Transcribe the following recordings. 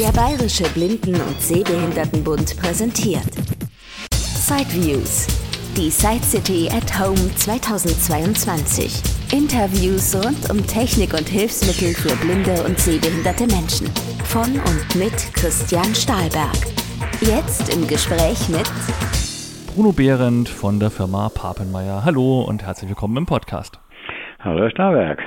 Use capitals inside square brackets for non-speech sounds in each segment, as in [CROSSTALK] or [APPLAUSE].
Der Bayerische Blinden- und Sehbehindertenbund präsentiert Sideviews. Die Side City at Home 2022. Interviews rund um Technik und Hilfsmittel für blinde und sehbehinderte Menschen. Von und mit Christian Stahlberg. Jetzt im Gespräch mit Bruno Behrendt von der Firma Papenmeier. Hallo und herzlich willkommen im Podcast. Hallo, Herr Stahlberg.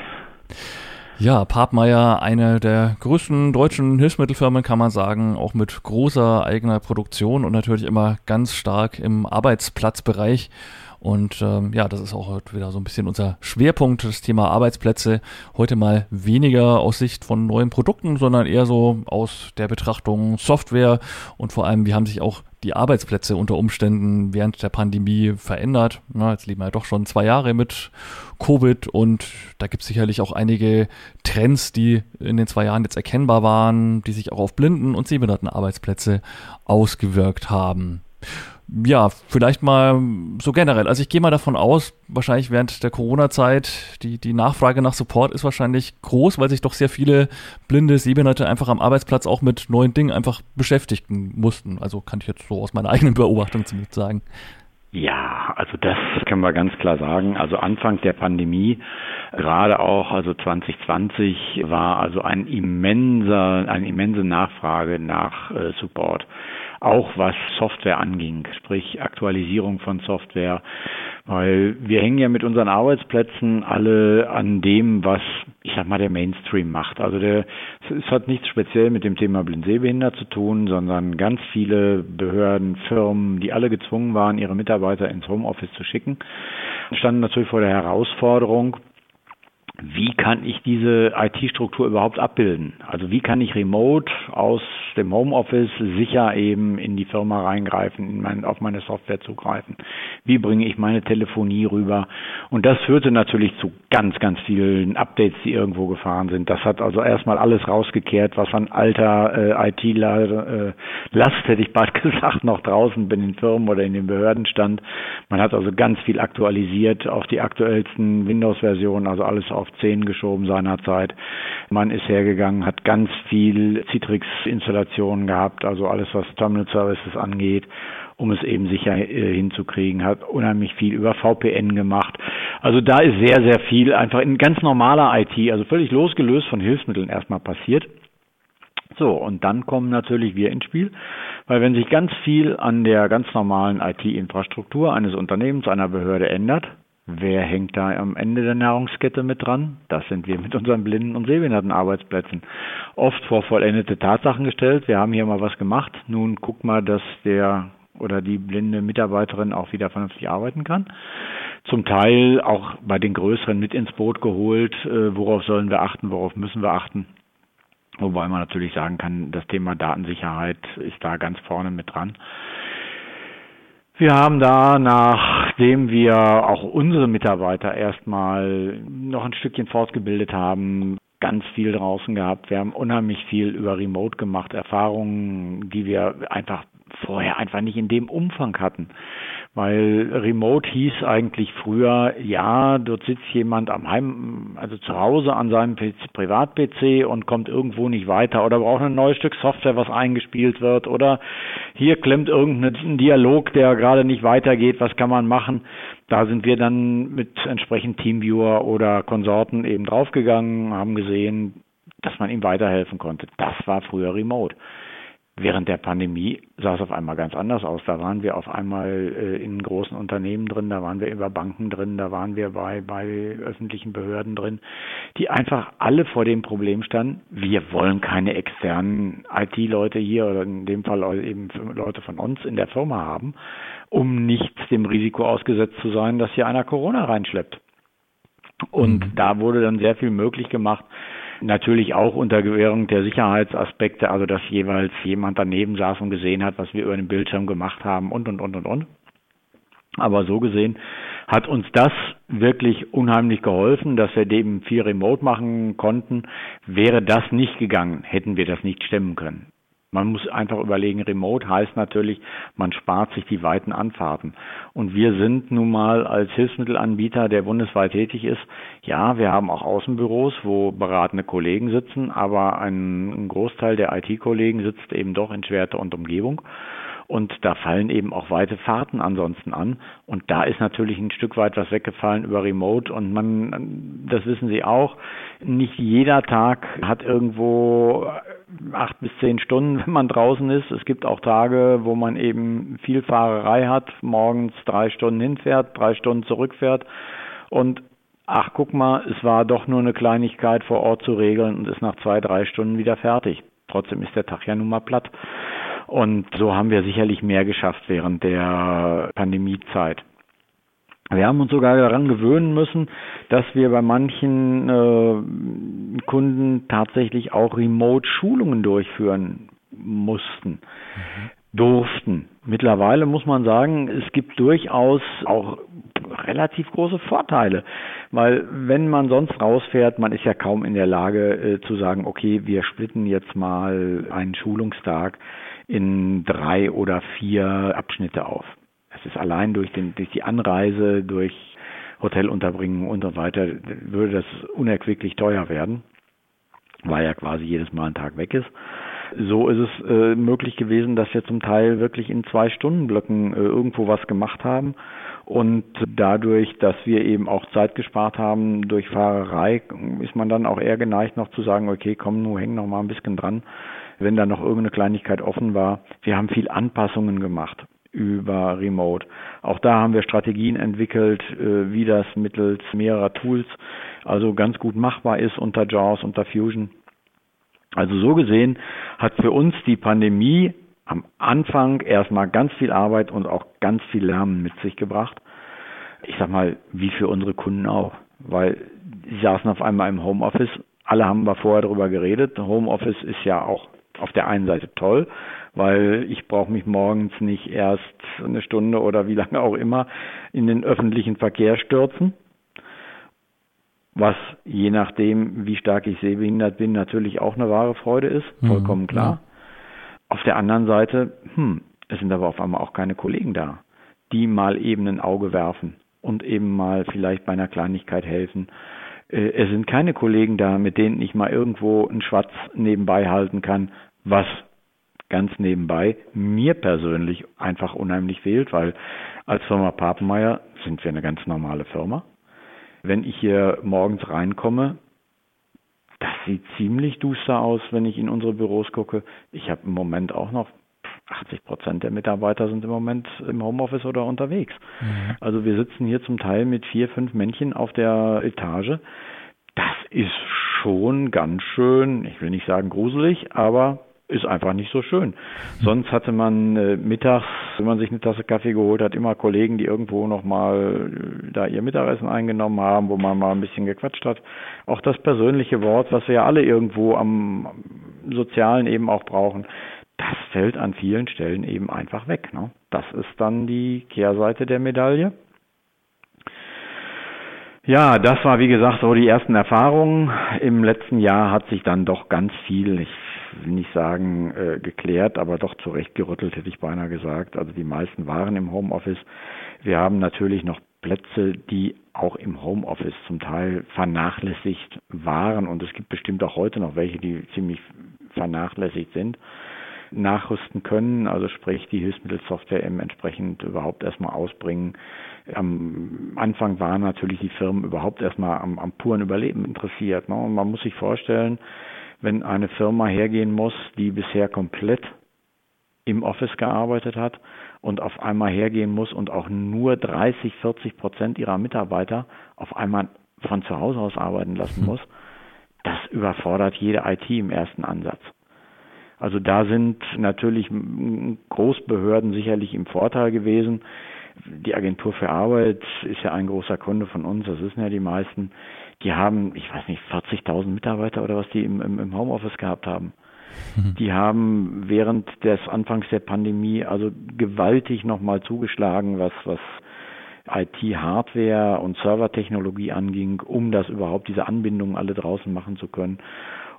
Ja, Papmeier, eine der größten deutschen Hilfsmittelfirmen, kann man sagen, auch mit großer eigener Produktion und natürlich immer ganz stark im Arbeitsplatzbereich. Und ähm, ja, das ist auch heute wieder so ein bisschen unser Schwerpunkt, das Thema Arbeitsplätze. Heute mal weniger aus Sicht von neuen Produkten, sondern eher so aus der Betrachtung Software und vor allem, wie haben sich auch die Arbeitsplätze unter Umständen während der Pandemie verändert. Na, jetzt leben wir ja doch schon zwei Jahre mit Covid und da gibt es sicherlich auch einige Trends, die in den zwei Jahren jetzt erkennbar waren, die sich auch auf blinden und sehbehinderten Arbeitsplätze ausgewirkt haben ja, vielleicht mal so generell. Also ich gehe mal davon aus, wahrscheinlich während der Corona-Zeit, die, die Nachfrage nach Support ist wahrscheinlich groß, weil sich doch sehr viele blinde Sehbehinderte einfach am Arbeitsplatz auch mit neuen Dingen einfach beschäftigen mussten. Also kann ich jetzt so aus meiner [LAUGHS] eigenen Beobachtung zumindest sagen. Ja, also das können wir ganz klar sagen. Also Anfang der Pandemie, gerade auch also 2020 war also ein immenser, eine immense Nachfrage nach äh, Support auch was Software anging, sprich Aktualisierung von Software, weil wir hängen ja mit unseren Arbeitsplätzen alle an dem, was ich sag mal der Mainstream macht. Also der, es hat nichts speziell mit dem Thema Blindsehbehindert zu tun, sondern ganz viele Behörden, Firmen, die alle gezwungen waren, ihre Mitarbeiter ins Homeoffice zu schicken, standen natürlich vor der Herausforderung, wie kann ich diese IT-Struktur überhaupt abbilden? Also wie kann ich remote aus dem Homeoffice sicher eben in die Firma reingreifen, in mein, auf meine Software zugreifen? Wie bringe ich meine Telefonie rüber? Und das führte natürlich zu ganz, ganz vielen Updates, die irgendwo gefahren sind. Das hat also erstmal alles rausgekehrt, was von alter äh, IT-Last, hätte ich bald [LAUGHS] gesagt, noch draußen in den Firmen oder in den Behörden stand. Man hat also ganz viel aktualisiert auf die aktuellsten Windows-Versionen, also alles auf auf 10 geschoben seinerzeit. Man ist hergegangen, hat ganz viel Citrix-Installationen gehabt, also alles, was Terminal Services angeht um es eben sicher äh, hinzukriegen, hat unheimlich viel über VPN gemacht. Also da ist sehr, sehr viel einfach in ganz normaler IT, also völlig losgelöst von Hilfsmitteln erstmal passiert. So, und dann kommen natürlich wir ins Spiel, weil wenn sich ganz viel an der ganz normalen IT-Infrastruktur eines Unternehmens, einer Behörde ändert, Wer hängt da am Ende der Nahrungskette mit dran? Das sind wir mit unseren blinden und sehbehinderten Arbeitsplätzen. Oft vor vollendete Tatsachen gestellt. Wir haben hier mal was gemacht. Nun guck mal, dass der oder die blinde Mitarbeiterin auch wieder vernünftig arbeiten kann. Zum Teil auch bei den größeren mit ins Boot geholt. Äh, worauf sollen wir achten? Worauf müssen wir achten? Wobei man natürlich sagen kann, das Thema Datensicherheit ist da ganz vorne mit dran. Wir haben da, nachdem wir auch unsere Mitarbeiter erstmal noch ein Stückchen fortgebildet haben, ganz viel draußen gehabt. Wir haben unheimlich viel über Remote gemacht, Erfahrungen, die wir einfach vorher einfach nicht in dem Umfang hatten. Weil Remote hieß eigentlich früher, ja, dort sitzt jemand am Heim, also zu Hause an seinem Privat-PC und kommt irgendwo nicht weiter oder braucht ein neues Stück Software, was eingespielt wird oder hier klemmt irgendein Dialog, der gerade nicht weitergeht, was kann man machen? Da sind wir dann mit entsprechend Teamviewer oder Konsorten eben draufgegangen, haben gesehen, dass man ihm weiterhelfen konnte. Das war früher Remote. Während der Pandemie sah es auf einmal ganz anders aus. Da waren wir auf einmal äh, in großen Unternehmen drin, da waren wir über Banken drin, da waren wir bei, bei öffentlichen Behörden drin, die einfach alle vor dem Problem standen, wir wollen keine externen IT-Leute hier oder in dem Fall eben Leute von uns in der Firma haben, um nicht dem Risiko ausgesetzt zu sein, dass hier einer Corona reinschleppt. Und mhm. da wurde dann sehr viel möglich gemacht, Natürlich auch unter Gewährung der Sicherheitsaspekte, also dass jeweils jemand daneben saß und gesehen hat, was wir über den Bildschirm gemacht haben und, und, und, und, und. Aber so gesehen hat uns das wirklich unheimlich geholfen, dass wir dem viel remote machen konnten. Wäre das nicht gegangen, hätten wir das nicht stemmen können. Man muss einfach überlegen, Remote heißt natürlich, man spart sich die weiten Anfahrten. Und wir sind nun mal als Hilfsmittelanbieter, der bundesweit tätig ist, ja, wir haben auch Außenbüros, wo beratende Kollegen sitzen, aber ein Großteil der IT-Kollegen sitzt eben doch in Schwerte und Umgebung. Und da fallen eben auch weite Fahrten ansonsten an. Und da ist natürlich ein Stück weit was weggefallen über Remote. Und man, das wissen Sie auch, nicht jeder Tag hat irgendwo acht bis zehn Stunden, wenn man draußen ist. Es gibt auch Tage, wo man eben viel Fahrerei hat, morgens drei Stunden hinfährt, drei Stunden zurückfährt. Und ach, guck mal, es war doch nur eine Kleinigkeit vor Ort zu regeln und ist nach zwei, drei Stunden wieder fertig. Trotzdem ist der Tag ja nun mal platt. Und so haben wir sicherlich mehr geschafft während der Pandemiezeit. Wir haben uns sogar daran gewöhnen müssen, dass wir bei manchen äh, Kunden tatsächlich auch Remote-Schulungen durchführen mussten, mhm. durften. Mittlerweile muss man sagen, es gibt durchaus auch relativ große Vorteile, weil wenn man sonst rausfährt, man ist ja kaum in der Lage äh, zu sagen, okay, wir splitten jetzt mal einen Schulungstag in drei oder vier Abschnitte auf. Es ist allein durch, den, durch die Anreise, durch Hotelunterbringung und so weiter, würde das unerquicklich teuer werden, weil ja quasi jedes Mal ein Tag weg ist. So ist es äh, möglich gewesen, dass wir zum Teil wirklich in zwei Stundenblöcken äh, irgendwo was gemacht haben. Und dadurch, dass wir eben auch Zeit gespart haben durch Fahrerei, ist man dann auch eher geneigt, noch zu sagen, okay, komm, nur häng noch mal ein bisschen dran wenn da noch irgendeine Kleinigkeit offen war. Wir haben viel Anpassungen gemacht über Remote. Auch da haben wir Strategien entwickelt, äh, wie das mittels mehrerer Tools also ganz gut machbar ist unter JAWS, unter Fusion. Also so gesehen hat für uns die Pandemie am Anfang erstmal ganz viel Arbeit und auch ganz viel Lernen mit sich gebracht. Ich sag mal, wie für unsere Kunden auch, weil sie saßen auf einmal im Homeoffice. Alle haben wir vorher darüber geredet. Homeoffice ist ja auch auf der einen Seite toll, weil ich brauche mich morgens nicht erst eine Stunde oder wie lange auch immer in den öffentlichen Verkehr stürzen, was je nachdem, wie stark ich sehbehindert bin, natürlich auch eine wahre Freude ist, mhm, vollkommen mhm, klar. Ja. Auf der anderen Seite, hm, es sind aber auf einmal auch keine Kollegen da, die mal eben ein Auge werfen und eben mal vielleicht bei einer Kleinigkeit helfen äh, es sind keine Kollegen da, mit denen ich mal irgendwo einen Schwatz nebenbei halten kann, was ganz nebenbei mir persönlich einfach unheimlich fehlt, weil als Firma Papenmeier sind wir eine ganz normale Firma. Wenn ich hier morgens reinkomme, das sieht ziemlich duster aus, wenn ich in unsere Büros gucke. Ich habe im Moment auch noch 80 Prozent der Mitarbeiter sind im Moment im Homeoffice oder unterwegs. Mhm. Also wir sitzen hier zum Teil mit vier, fünf Männchen auf der Etage. Das ist schon ganz schön, ich will nicht sagen gruselig, aber ist einfach nicht so schön. Sonst hatte man äh, mittags, wenn man sich eine Tasse Kaffee geholt hat, immer Kollegen, die irgendwo nochmal äh, da ihr Mittagessen eingenommen haben, wo man mal ein bisschen gequatscht hat. Auch das persönliche Wort, was wir ja alle irgendwo am Sozialen eben auch brauchen, das fällt an vielen Stellen eben einfach weg. Ne? Das ist dann die Kehrseite der Medaille. Ja, das war wie gesagt so die ersten Erfahrungen. Im letzten Jahr hat sich dann doch ganz viel, ich nicht sagen äh, geklärt, aber doch zurechtgerüttelt, hätte ich beinahe gesagt. Also die meisten waren im Homeoffice. Wir haben natürlich noch Plätze, die auch im Homeoffice zum Teil vernachlässigt waren und es gibt bestimmt auch heute noch welche, die ziemlich vernachlässigt sind nachrüsten können, also sprich die Hilfsmittelsoftware eben entsprechend überhaupt erstmal ausbringen. Am Anfang waren natürlich die Firmen überhaupt erstmal am, am puren Überleben interessiert. Ne? Und man muss sich vorstellen, wenn eine Firma hergehen muss, die bisher komplett im Office gearbeitet hat und auf einmal hergehen muss und auch nur 30, 40 Prozent ihrer Mitarbeiter auf einmal von zu Hause aus arbeiten lassen muss, das überfordert jede IT im ersten Ansatz. Also da sind natürlich Großbehörden sicherlich im Vorteil gewesen. Die Agentur für Arbeit ist ja ein großer Kunde von uns, das wissen ja die meisten die haben, ich weiß nicht, 40.000 Mitarbeiter oder was die im, im, Homeoffice gehabt haben. Mhm. Die haben während des Anfangs der Pandemie also gewaltig nochmal zugeschlagen, was, was IT-Hardware und Servertechnologie anging, um das überhaupt diese Anbindungen alle draußen machen zu können.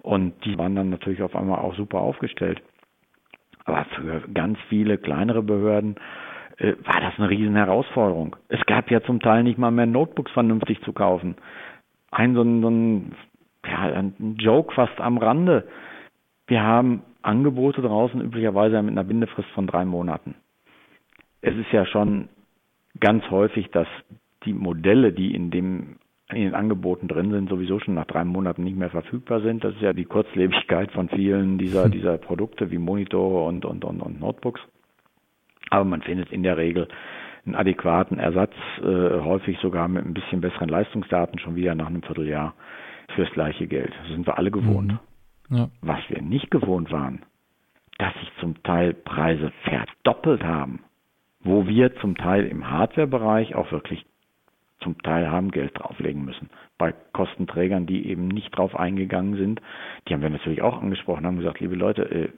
Und die waren dann natürlich auf einmal auch super aufgestellt. Aber für ganz viele kleinere Behörden äh, war das eine riesen Herausforderung. Es gab ja zum Teil nicht mal mehr Notebooks vernünftig zu kaufen. Ein so ein, so ein, ja, ein Joke fast am Rande. Wir haben Angebote draußen üblicherweise mit einer Bindefrist von drei Monaten. Es ist ja schon ganz häufig, dass die Modelle, die in dem in den Angeboten drin sind, sowieso schon nach drei Monaten nicht mehr verfügbar sind. Das ist ja die Kurzlebigkeit von vielen dieser, [LAUGHS] dieser Produkte wie Monitore und, und, und, und Notebooks. Aber man findet in der Regel einen adäquaten Ersatz, äh, häufig sogar mit ein bisschen besseren Leistungsdaten schon wieder nach einem Vierteljahr fürs gleiche Geld. Das sind wir alle gewohnt. Mhm. Ja. Was wir nicht gewohnt waren, dass sich zum Teil Preise verdoppelt haben, wo wir zum Teil im Hardware-Bereich auch wirklich zum Teil haben Geld drauflegen müssen. Bei Kostenträgern, die eben nicht drauf eingegangen sind, die haben wir natürlich auch angesprochen, haben gesagt, liebe Leute, äh,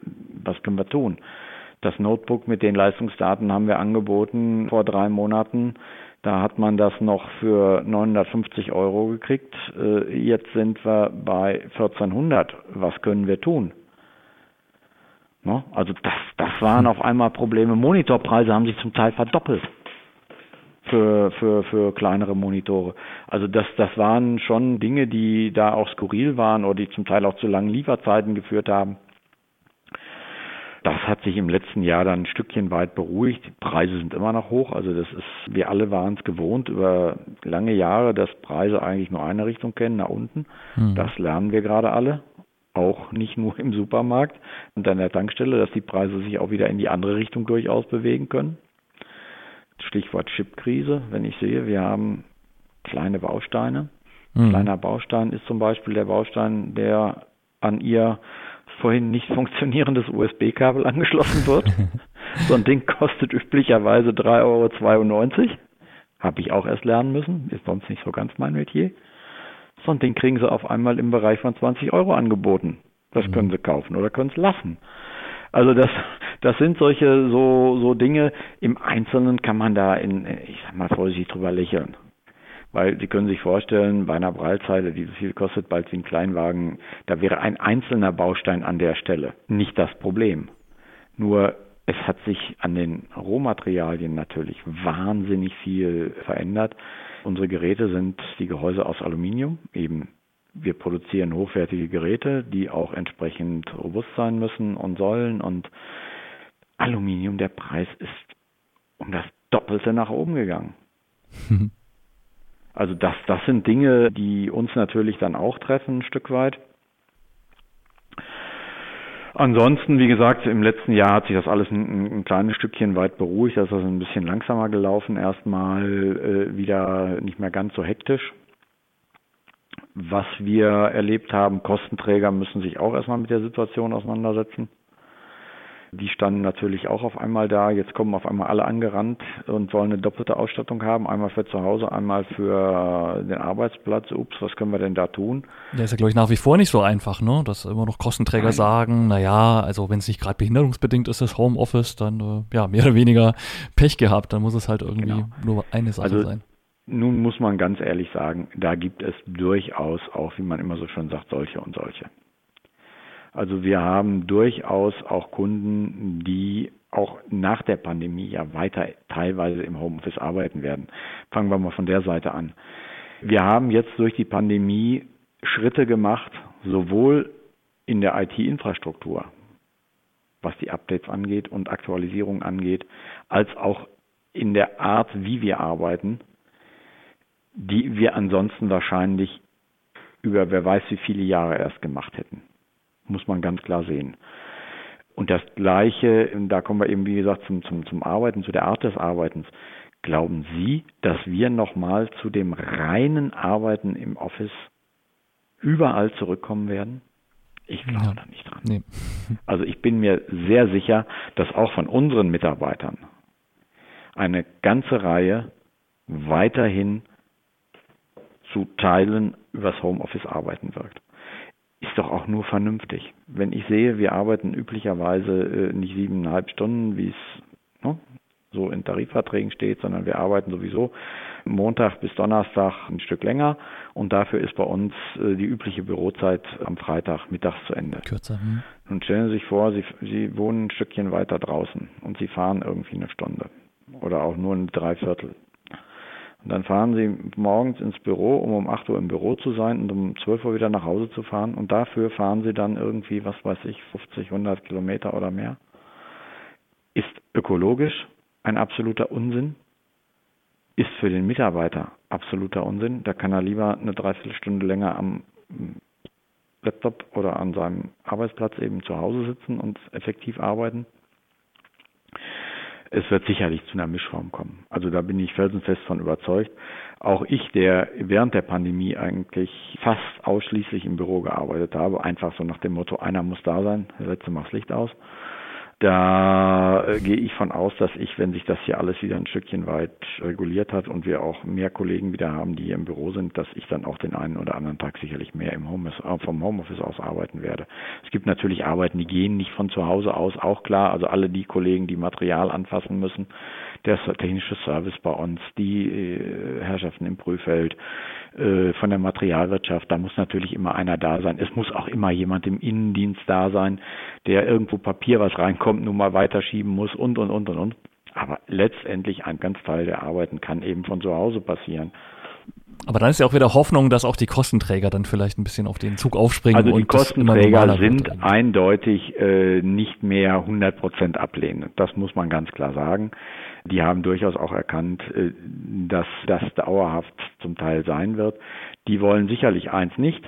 was können wir tun? Das Notebook mit den Leistungsdaten haben wir angeboten vor drei Monaten. Da hat man das noch für 950 Euro gekriegt. Äh, jetzt sind wir bei 1400. Was können wir tun? Also das, das waren auf einmal Probleme. Monitorpreise haben sich zum Teil verdoppelt für, für, für kleinere Monitore. Also das, das waren schon Dinge, die da auch skurril waren oder die zum Teil auch zu langen Lieferzeiten geführt haben. Das hat sich im letzten Jahr dann ein Stückchen weit beruhigt. Die Preise sind immer noch hoch. Also das ist, wir alle waren es gewohnt über lange Jahre, dass Preise eigentlich nur eine Richtung kennen, nach unten. Mhm. Das lernen wir gerade alle. Auch nicht nur im Supermarkt und an der Tankstelle, dass die Preise sich auch wieder in die andere Richtung durchaus bewegen können. Stichwort Chipkrise. Wenn ich sehe, wir haben kleine Bausteine. Mhm. Kleiner Baustein ist zum Beispiel der Baustein, der an ihr vorhin nicht funktionierendes USB-Kabel [LAUGHS] angeschlossen wird. [LAUGHS] so ein Ding kostet üblicherweise 3,92 Euro. Habe ich auch erst lernen müssen. Ist sonst nicht so ganz mein Metier. So ein Ding kriegen sie auf einmal im Bereich von 20 Euro angeboten. Das mhm. können sie kaufen oder können es lassen. Also das, das sind solche so, so Dinge. Im Einzelnen kann man da in, ich sag mal vorsichtig drüber lächeln. Weil Sie können sich vorstellen, bei einer Breitzeile, die so viel kostet bald wie ein Kleinwagen, da wäre ein einzelner Baustein an der Stelle nicht das Problem. Nur es hat sich an den Rohmaterialien natürlich wahnsinnig viel verändert. Unsere Geräte sind die Gehäuse aus Aluminium, eben wir produzieren hochwertige Geräte, die auch entsprechend robust sein müssen und sollen. Und Aluminium, der Preis ist um das Doppelte nach oben gegangen. [LAUGHS] Also das, das sind Dinge, die uns natürlich dann auch treffen, ein Stück weit. Ansonsten, wie gesagt, im letzten Jahr hat sich das alles ein, ein kleines Stückchen weit beruhigt. Das ist also ein bisschen langsamer gelaufen, erstmal äh, wieder nicht mehr ganz so hektisch. Was wir erlebt haben, Kostenträger müssen sich auch erstmal mit der Situation auseinandersetzen. Die standen natürlich auch auf einmal da. Jetzt kommen auf einmal alle angerannt und wollen eine doppelte Ausstattung haben. Einmal für zu Hause, einmal für den Arbeitsplatz. Ups, was können wir denn da tun? Ja, ist ja, glaube ich, nach wie vor nicht so einfach, ne? Dass immer noch Kostenträger Nein. sagen, naja, also wenn es nicht gerade behinderungsbedingt ist, das Homeoffice, dann äh, ja, mehr oder weniger Pech gehabt. Dann muss es halt irgendwie genau. nur eine Sache also, sein. Nun muss man ganz ehrlich sagen, da gibt es durchaus auch, wie man immer so schön sagt, solche und solche. Also wir haben durchaus auch Kunden, die auch nach der Pandemie ja weiter teilweise im Homeoffice arbeiten werden. Fangen wir mal von der Seite an. Wir haben jetzt durch die Pandemie Schritte gemacht, sowohl in der IT-Infrastruktur, was die Updates angeht und Aktualisierung angeht, als auch in der Art, wie wir arbeiten, die wir ansonsten wahrscheinlich über wer weiß wie viele Jahre erst gemacht hätten muss man ganz klar sehen. Und das Gleiche, da kommen wir eben, wie gesagt, zum, zum, zum Arbeiten, zu der Art des Arbeitens. Glauben Sie, dass wir nochmal zu dem reinen Arbeiten im Office überall zurückkommen werden? Ich glaube ja, da nicht dran. Nee. Also ich bin mir sehr sicher, dass auch von unseren Mitarbeitern eine ganze Reihe weiterhin zu Teilen übers Homeoffice arbeiten wird ist doch auch nur vernünftig. Wenn ich sehe, wir arbeiten üblicherweise äh, nicht siebeneinhalb Stunden, wie es ne, so in Tarifverträgen steht, sondern wir arbeiten sowieso Montag bis Donnerstag ein Stück länger und dafür ist bei uns äh, die übliche Bürozeit am Freitag mittags zu Ende. Kürzer. Hm. Und stellen Sie sich vor, Sie, Sie wohnen ein Stückchen weiter draußen und Sie fahren irgendwie eine Stunde oder auch nur ein Dreiviertel. Und dann fahren Sie morgens ins Büro, um um 8 Uhr im Büro zu sein und um 12 Uhr wieder nach Hause zu fahren. Und dafür fahren Sie dann irgendwie, was weiß ich, 50, 100 Kilometer oder mehr. Ist ökologisch ein absoluter Unsinn. Ist für den Mitarbeiter absoluter Unsinn. Da kann er lieber eine Dreiviertelstunde länger am Laptop oder an seinem Arbeitsplatz eben zu Hause sitzen und effektiv arbeiten es wird sicherlich zu einer Mischform kommen. Also da bin ich felsenfest von überzeugt. Auch ich, der während der Pandemie eigentlich fast ausschließlich im Büro gearbeitet habe, einfach so nach dem Motto, einer muss da sein, der letzte macht das Licht aus. Da äh, gehe ich von aus, dass ich, wenn sich das hier alles wieder ein Stückchen weit reguliert hat und wir auch mehr Kollegen wieder haben, die hier im Büro sind, dass ich dann auch den einen oder anderen Tag sicherlich mehr im Homeoffice, äh, vom Homeoffice aus arbeiten werde. Es gibt natürlich Arbeiten, die gehen nicht von zu Hause aus, auch klar. Also alle die Kollegen, die Material anfassen müssen, der technische Service bei uns, die äh, Herrschaften im Prüffeld, äh, von der Materialwirtschaft, da muss natürlich immer einer da sein. Es muss auch immer jemand im Innendienst da sein, der irgendwo Papier, was reinkommt, nun mal weiterschieben muss und, und, und, und, und. Aber letztendlich ein ganz Teil der Arbeiten kann eben von zu Hause passieren. Aber dann ist ja auch wieder Hoffnung, dass auch die Kostenträger dann vielleicht ein bisschen auf den Zug aufspringen. Also die Kostenträger sind eindeutig äh, nicht mehr 100 Prozent ablehnen. Das muss man ganz klar sagen. Die haben durchaus auch erkannt, äh, dass das dauerhaft zum Teil sein wird. Die wollen sicherlich eins nicht,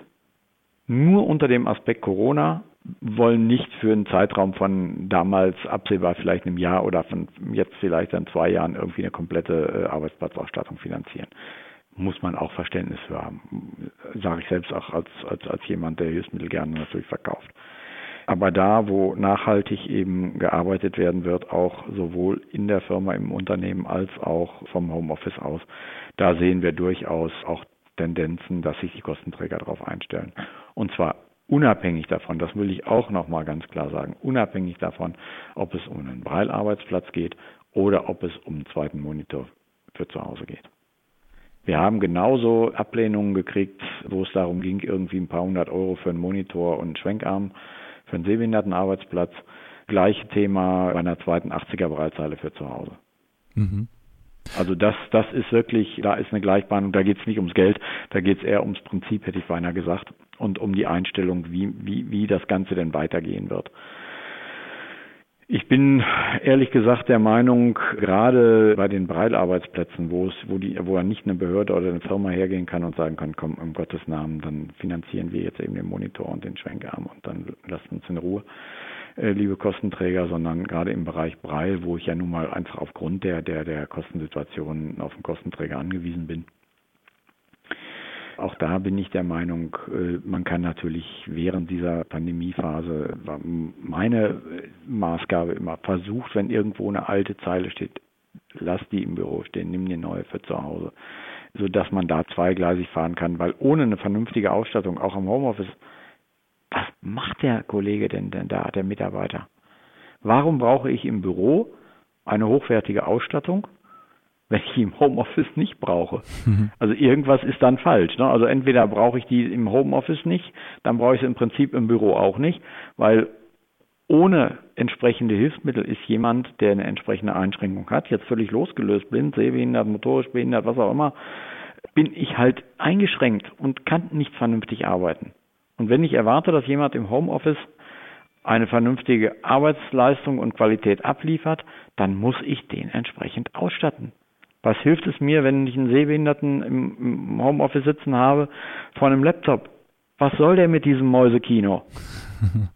nur unter dem Aspekt Corona, wollen nicht für einen Zeitraum von damals absehbar vielleicht einem Jahr oder von jetzt vielleicht dann zwei Jahren irgendwie eine komplette äh, Arbeitsplatzausstattung finanzieren muss man auch Verständnis für haben. Sage ich selbst auch als, als, als jemand, der Hilfsmittel gerne natürlich verkauft. Aber da, wo nachhaltig eben gearbeitet werden wird, auch sowohl in der Firma, im Unternehmen als auch vom Homeoffice aus, da sehen wir durchaus auch Tendenzen, dass sich die Kostenträger darauf einstellen. Und zwar unabhängig davon, das will ich auch nochmal ganz klar sagen, unabhängig davon, ob es um einen Breilarbeitsplatz geht oder ob es um einen zweiten Monitor für zu Hause geht. Wir haben genauso Ablehnungen gekriegt, wo es darum ging, irgendwie ein paar hundert Euro für einen Monitor und einen Schwenkarm für einen Sehbehindertenarbeitsplatz. Gleiche Thema bei einer zweiten 80er Breitzeile für zu Hause. Mhm. Also das, das ist wirklich, da ist eine Gleichbehandlung, da geht es nicht ums Geld, da geht es eher ums Prinzip, hätte ich beinahe gesagt, und um die Einstellung, wie, wie, wie das Ganze denn weitergehen wird. Ich bin ehrlich gesagt der Meinung, gerade bei den Breitarbeitsplätzen, wo es, wo die, wo nicht eine Behörde oder eine Firma hergehen kann und sagen kann, komm, um Gottes Namen, dann finanzieren wir jetzt eben den Monitor und den Schwenkarm und dann lasst uns in Ruhe, äh, liebe Kostenträger, sondern gerade im Bereich Breil, wo ich ja nun mal einfach aufgrund der, der, der Kostensituation auf den Kostenträger angewiesen bin, auch da bin ich der Meinung, äh, man kann natürlich während dieser Pandemiephase, war meine Maßgabe immer, versucht, wenn irgendwo eine alte Zeile steht, lass die im Büro stehen, nimm die neue für zu Hause, sodass man da zweigleisig fahren kann, weil ohne eine vernünftige Ausstattung, auch im Homeoffice, was macht der Kollege denn, denn da, der Mitarbeiter? Warum brauche ich im Büro eine hochwertige Ausstattung? Wenn ich im Homeoffice nicht brauche. Mhm. Also irgendwas ist dann falsch. Ne? Also entweder brauche ich die im Homeoffice nicht, dann brauche ich sie im Prinzip im Büro auch nicht, weil ohne entsprechende Hilfsmittel ist jemand, der eine entsprechende Einschränkung hat, jetzt völlig losgelöst, blind, sehbehindert, motorisch behindert, was auch immer, bin ich halt eingeschränkt und kann nicht vernünftig arbeiten. Und wenn ich erwarte, dass jemand im Homeoffice eine vernünftige Arbeitsleistung und Qualität abliefert, dann muss ich den entsprechend ausstatten. Was hilft es mir, wenn ich einen Sehbehinderten im, Homeoffice sitzen habe vor einem Laptop? Was soll der mit diesem Mäusekino?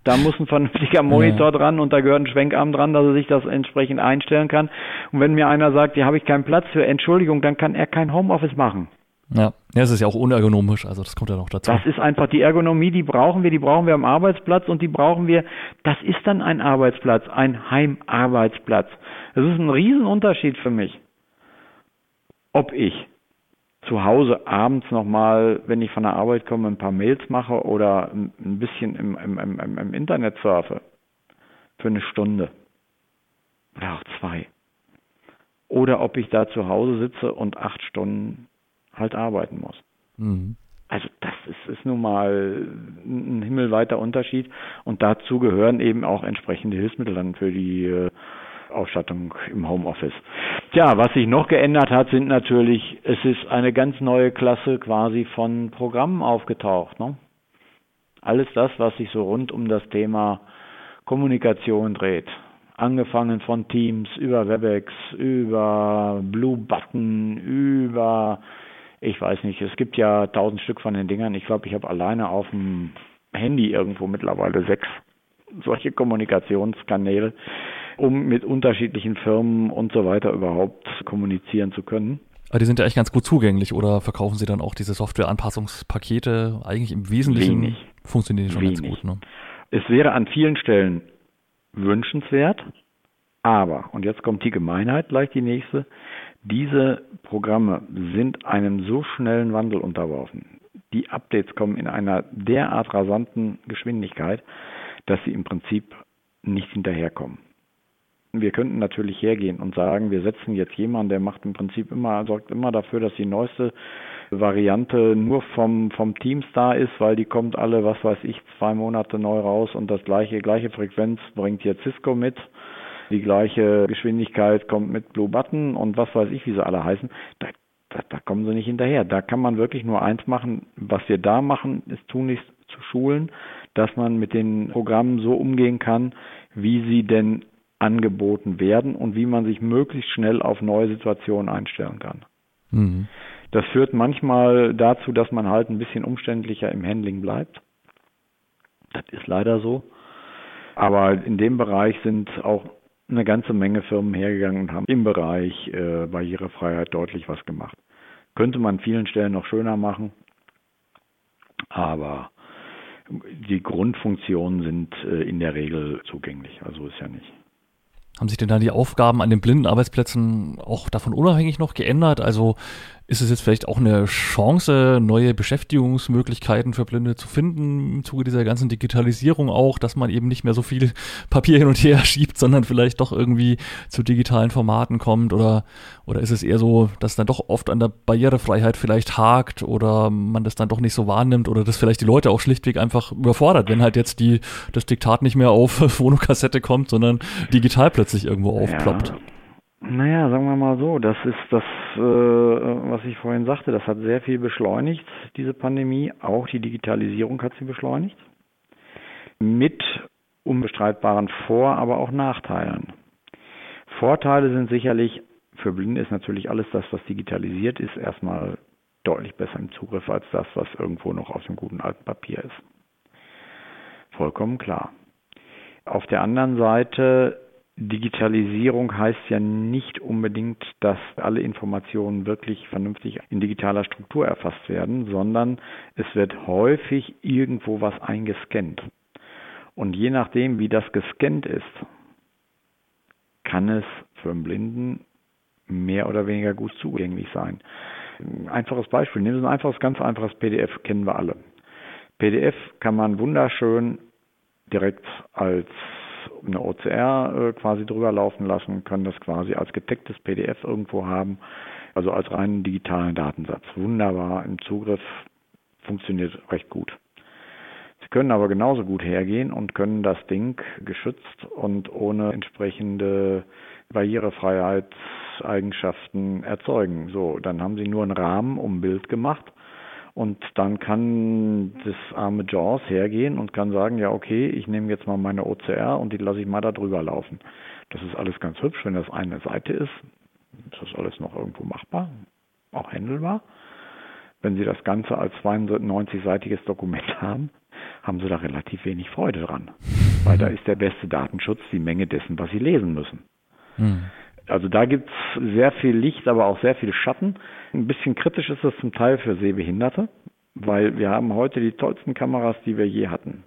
Da muss ein vernünftiger Monitor dran und da gehört ein Schwenkarm dran, dass er sich das entsprechend einstellen kann. Und wenn mir einer sagt, hier habe ich keinen Platz für Entschuldigung, dann kann er kein Homeoffice machen. Ja, ja, es ist ja auch unergonomisch, also das kommt ja noch dazu. Das ist einfach die Ergonomie, die brauchen wir, die brauchen wir am Arbeitsplatz und die brauchen wir, das ist dann ein Arbeitsplatz, ein Heimarbeitsplatz. Das ist ein Riesenunterschied für mich ob ich zu Hause abends nochmal, wenn ich von der Arbeit komme, ein paar Mails mache oder ein bisschen im, im, im, im Internet surfe für eine Stunde oder auch zwei. oder ob ich da zu Hause sitze und acht Stunden halt arbeiten muss. Mhm. Also das ist, ist nun mal ein himmelweiter Unterschied und dazu gehören eben auch entsprechende Hilfsmittel dann für die äh, Ausstattung im Homeoffice. Tja, was sich noch geändert hat, sind natürlich, es ist eine ganz neue Klasse quasi von Programmen aufgetaucht. Ne? Alles das, was sich so rund um das Thema Kommunikation dreht. Angefangen von Teams über WebEx, über Blue Button, über ich weiß nicht, es gibt ja tausend Stück von den Dingern. Ich glaube, ich habe alleine auf dem Handy irgendwo mittlerweile sechs solche Kommunikationskanäle, um mit unterschiedlichen Firmen und so weiter überhaupt kommunizieren zu können. Aber die sind ja echt ganz gut zugänglich oder verkaufen Sie dann auch diese Software-Anpassungspakete? Eigentlich im Wesentlichen Wenig. funktionieren die schon Wenig. ganz gut. Ne? Es wäre an vielen Stellen wünschenswert, aber, und jetzt kommt die Gemeinheit gleich die nächste, diese Programme sind einem so schnellen Wandel unterworfen. Die Updates kommen in einer derart rasanten Geschwindigkeit, dass sie im Prinzip nicht hinterherkommen. Wir könnten natürlich hergehen und sagen, wir setzen jetzt jemanden, der macht im Prinzip immer, sorgt immer dafür, dass die neueste Variante nur vom, vom Teams da ist, weil die kommt alle, was weiß ich, zwei Monate neu raus und das gleiche, gleiche Frequenz bringt jetzt Cisco mit die gleiche Geschwindigkeit kommt mit Blue Button und was weiß ich, wie sie alle heißen. Da, da, da kommen sie nicht hinterher. Da kann man wirklich nur eins machen. Was wir da machen, ist tunlichst zu schulen, dass man mit den Programmen so umgehen kann, wie sie denn angeboten werden und wie man sich möglichst schnell auf neue Situationen einstellen kann. Mhm. Das führt manchmal dazu, dass man halt ein bisschen umständlicher im Handling bleibt. Das ist leider so. Aber in dem Bereich sind auch eine ganze Menge Firmen hergegangen und haben im Bereich äh, Barrierefreiheit deutlich was gemacht. Könnte man an vielen Stellen noch schöner machen, aber die Grundfunktionen sind äh, in der Regel zugänglich, also ist ja nicht. Haben sich denn da die Aufgaben an den blinden Arbeitsplätzen auch davon unabhängig noch geändert? Also ist es jetzt vielleicht auch eine Chance, neue Beschäftigungsmöglichkeiten für Blinde zu finden im Zuge dieser ganzen Digitalisierung auch, dass man eben nicht mehr so viel [LAUGHS] Papier hin und her schiebt, sondern vielleicht doch irgendwie zu digitalen Formaten kommt? Oder, oder ist es eher so, dass dann doch oft an der Barrierefreiheit vielleicht hakt oder man das dann doch nicht so wahrnimmt oder dass vielleicht die Leute auch schlichtweg einfach überfordert, wenn halt jetzt die, das Diktat nicht mehr auf [LAUGHS] Phonokassette kommt, sondern digital plötzlich irgendwo aufploppt? Ja. Naja, sagen wir mal so, das ist das, äh, was ich vorhin sagte, das hat sehr viel beschleunigt, diese Pandemie. Auch die Digitalisierung hat sie beschleunigt. Mit unbestreitbaren Vor-, aber auch Nachteilen. Vorteile sind sicherlich, für Blinde ist natürlich alles das, was digitalisiert ist, erstmal deutlich besser im Zugriff als das, was irgendwo noch auf dem guten alten Papier ist. Vollkommen klar. Auf der anderen Seite Digitalisierung heißt ja nicht unbedingt, dass alle Informationen wirklich vernünftig in digitaler Struktur erfasst werden, sondern es wird häufig irgendwo was eingescannt. Und je nachdem, wie das gescannt ist, kann es für einen Blinden mehr oder weniger gut zugänglich sein. Einfaches Beispiel, nehmen Sie ein einfaches, ganz einfaches PDF, kennen wir alle. PDF kann man wunderschön direkt als eine OCR äh, quasi drüber laufen lassen, können das quasi als gedecktes PDF irgendwo haben, also als reinen digitalen Datensatz. Wunderbar im Zugriff, funktioniert recht gut. Sie können aber genauso gut hergehen und können das Ding geschützt und ohne entsprechende Barrierefreiheitseigenschaften erzeugen. So, dann haben Sie nur einen Rahmen um Bild gemacht und dann kann das arme Jaws hergehen und kann sagen, ja okay, ich nehme jetzt mal meine OCR und die lasse ich mal da drüber laufen. Das ist alles ganz hübsch, wenn das eine Seite ist. Ist das alles noch irgendwo machbar, auch handelbar. Wenn Sie das Ganze als 92-seitiges Dokument [LAUGHS] haben, haben Sie da relativ wenig Freude dran. Weil da ist der beste Datenschutz die Menge dessen, was Sie lesen müssen. Hm. Also da gibt's sehr viel Licht, aber auch sehr viel Schatten. Ein bisschen kritisch ist das zum Teil für Sehbehinderte, weil wir haben heute die tollsten Kameras, die wir je hatten.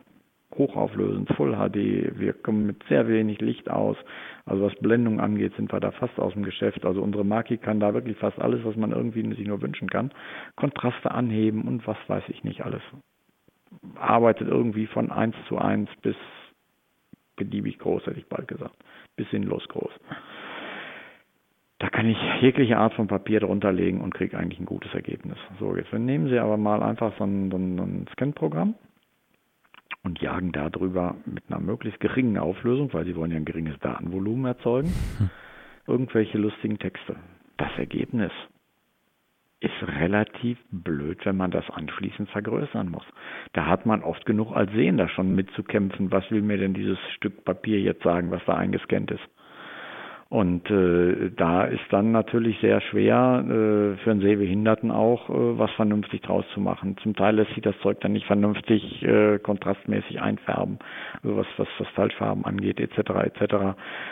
Hochauflösend, Full HD, wir kommen mit sehr wenig Licht aus. Also was Blendung angeht, sind wir da fast aus dem Geschäft. Also unsere Maki kann da wirklich fast alles, was man irgendwie sich nur wünschen kann. Kontraste anheben und was weiß ich nicht alles. Arbeitet irgendwie von 1 zu 1 bis beliebig groß, hätte ich bald gesagt. Bis sinnlos groß. Da kann ich jegliche Art von Papier drunter legen und kriege eigentlich ein gutes Ergebnis. So, jetzt nehmen Sie aber mal einfach so ein, so ein Scan-Programm und jagen darüber mit einer möglichst geringen Auflösung, weil Sie wollen ja ein geringes Datenvolumen erzeugen, hm. irgendwelche lustigen Texte. Das Ergebnis ist relativ blöd, wenn man das anschließend vergrößern muss. Da hat man oft genug als Sehender schon mitzukämpfen. Was will mir denn dieses Stück Papier jetzt sagen, was da eingescannt ist? Und äh, da ist dann natürlich sehr schwer äh, für einen Sehbehinderten auch äh, was vernünftig draus zu machen. Zum Teil lässt sich das Zeug dann nicht vernünftig äh, kontrastmäßig einfärben, also was was was Falschfarben angeht etc. etc.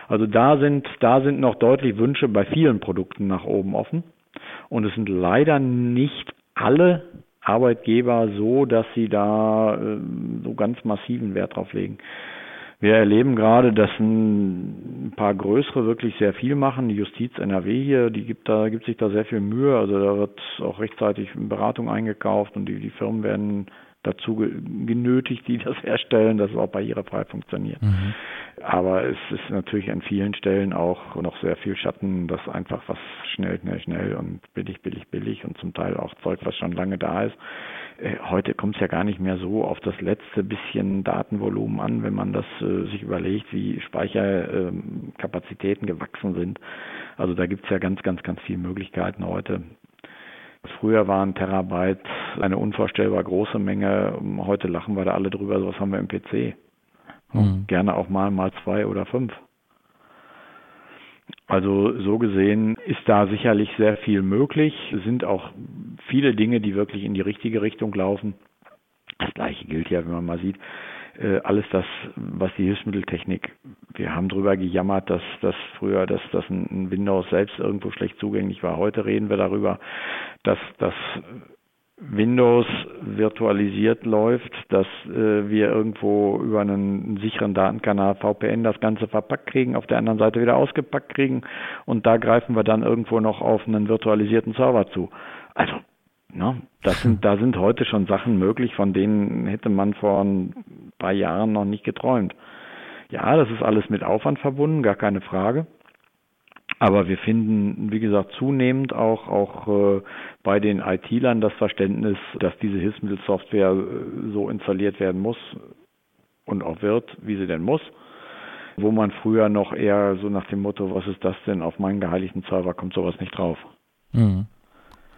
Also da sind da sind noch deutlich Wünsche bei vielen Produkten nach oben offen. Und es sind leider nicht alle Arbeitgeber so, dass sie da äh, so ganz massiven Wert drauf legen. Wir erleben gerade, dass ein paar größere wirklich sehr viel machen. Die Justiz NRW hier, die gibt da, gibt sich da sehr viel Mühe. Also da wird auch rechtzeitig Beratung eingekauft und die, die Firmen werden dazu genötigt, die das [LAUGHS] herstellen, dass es auch barrierefrei funktioniert. Mhm. Aber es ist natürlich an vielen Stellen auch noch sehr viel Schatten, dass einfach was schnell, schnell, schnell und billig, billig, billig und zum Teil auch Zeug, was schon lange da ist. Äh, heute kommt es ja gar nicht mehr so auf das letzte bisschen Datenvolumen an, wenn man das äh, sich überlegt, wie Speicherkapazitäten äh, gewachsen sind. Also da gibt es ja ganz, ganz, ganz viele Möglichkeiten heute. Früher waren Terabyte eine unvorstellbar große Menge. Heute lachen wir da alle drüber, was haben wir im PC. Mhm. Gerne auch mal mal zwei oder fünf. Also so gesehen ist da sicherlich sehr viel möglich. Es sind auch viele Dinge, die wirklich in die richtige Richtung laufen. Das gleiche gilt ja, wenn man mal sieht, äh, alles das, was die Hilfsmitteltechnik, wir haben drüber gejammert, dass das früher, dass das ein Windows selbst irgendwo schlecht zugänglich war. Heute reden wir darüber, dass das Windows virtualisiert läuft, dass äh, wir irgendwo über einen sicheren Datenkanal VPN das Ganze verpackt kriegen, auf der anderen Seite wieder ausgepackt kriegen und da greifen wir dann irgendwo noch auf einen virtualisierten Server zu. Also, ne, das sind, da sind heute schon Sachen möglich, von denen hätte man vor ein paar Jahren noch nicht geträumt. Ja, das ist alles mit Aufwand verbunden, gar keine Frage. Aber wir finden, wie gesagt, zunehmend auch, auch äh, bei den IT-Lern das Verständnis, dass diese Hilfsmittelsoftware äh, so installiert werden muss und auch wird, wie sie denn muss. Wo man früher noch eher so nach dem Motto, was ist das denn, auf meinen geheiligten Server kommt sowas nicht drauf. Mhm.